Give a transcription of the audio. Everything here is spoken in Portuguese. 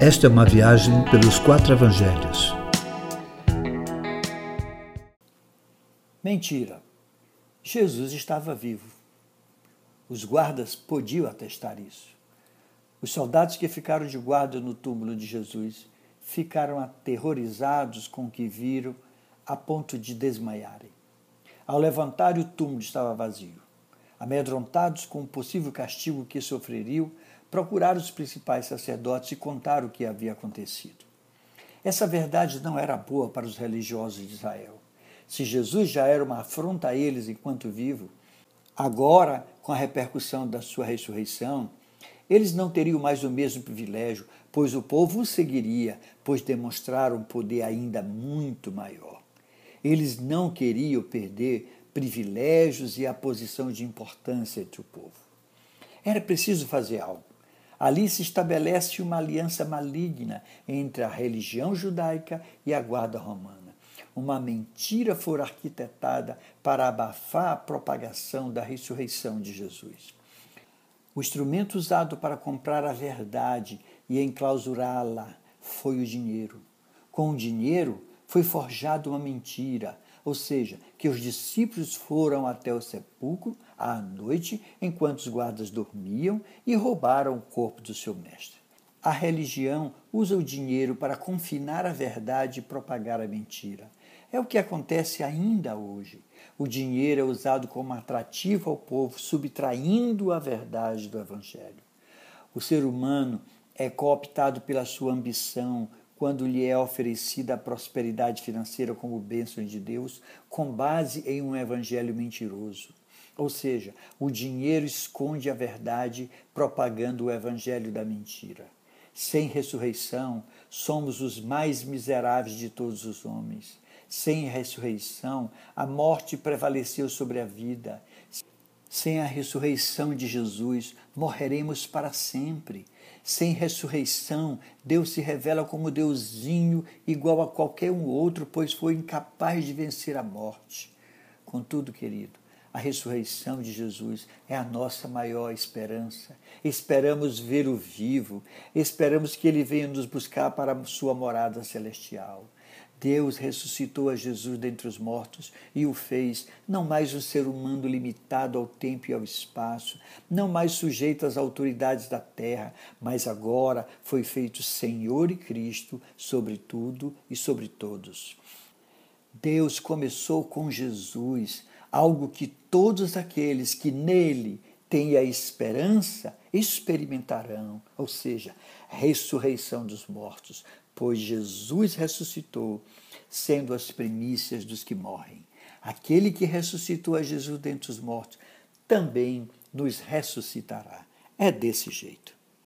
Esta é uma viagem pelos quatro evangelhos. Mentira. Jesus estava vivo. Os guardas podiam atestar isso. Os soldados que ficaram de guarda no túmulo de Jesus ficaram aterrorizados com o que viram a ponto de desmaiarem. Ao levantar, o túmulo estava vazio. Amedrontados com o possível castigo que sofreriam, procuraram os principais sacerdotes e contaram o que havia acontecido. Essa verdade não era boa para os religiosos de Israel. Se Jesus já era uma afronta a eles enquanto vivo, agora, com a repercussão da sua ressurreição, eles não teriam mais o mesmo privilégio, pois o povo os seguiria, pois demonstraram um poder ainda muito maior. Eles não queriam perder privilégios e a posição de importância entre o povo. Era preciso fazer algo. Ali se estabelece uma aliança maligna entre a religião judaica e a guarda romana. Uma mentira for arquitetada para abafar a propagação da ressurreição de Jesus. O instrumento usado para comprar a verdade e enclausurá-la foi o dinheiro. Com o dinheiro foi forjada uma mentira, ou seja, que os discípulos foram até o sepulcro à noite enquanto os guardas dormiam e roubaram o corpo do seu mestre. A religião usa o dinheiro para confinar a verdade e propagar a mentira. É o que acontece ainda hoje. O dinheiro é usado como atrativo ao povo, subtraindo a verdade do Evangelho. O ser humano é cooptado pela sua ambição, quando lhe é oferecida a prosperidade financeira como bênção de Deus, com base em um evangelho mentiroso. Ou seja, o dinheiro esconde a verdade, propagando o evangelho da mentira. Sem ressurreição, somos os mais miseráveis de todos os homens. Sem ressurreição, a morte prevaleceu sobre a vida. Sem a ressurreição de Jesus, morreremos para sempre. Sem ressurreição, Deus se revela como Deusinho, igual a qualquer um outro, pois foi incapaz de vencer a morte. Contudo, querido, a ressurreição de Jesus é a nossa maior esperança. Esperamos ver o vivo, esperamos que ele venha nos buscar para a sua morada celestial. Deus ressuscitou a Jesus dentre os mortos e o fez não mais um ser humano limitado ao tempo e ao espaço, não mais sujeito às autoridades da terra, mas agora foi feito Senhor e Cristo sobre tudo e sobre todos. Deus começou com Jesus, algo que todos aqueles que nele têm a esperança experimentarão, ou seja, ressurreição dos mortos, pois Jesus ressuscitou, sendo as primícias dos que morrem. Aquele que ressuscitou a Jesus dentre os mortos também nos ressuscitará. É desse jeito.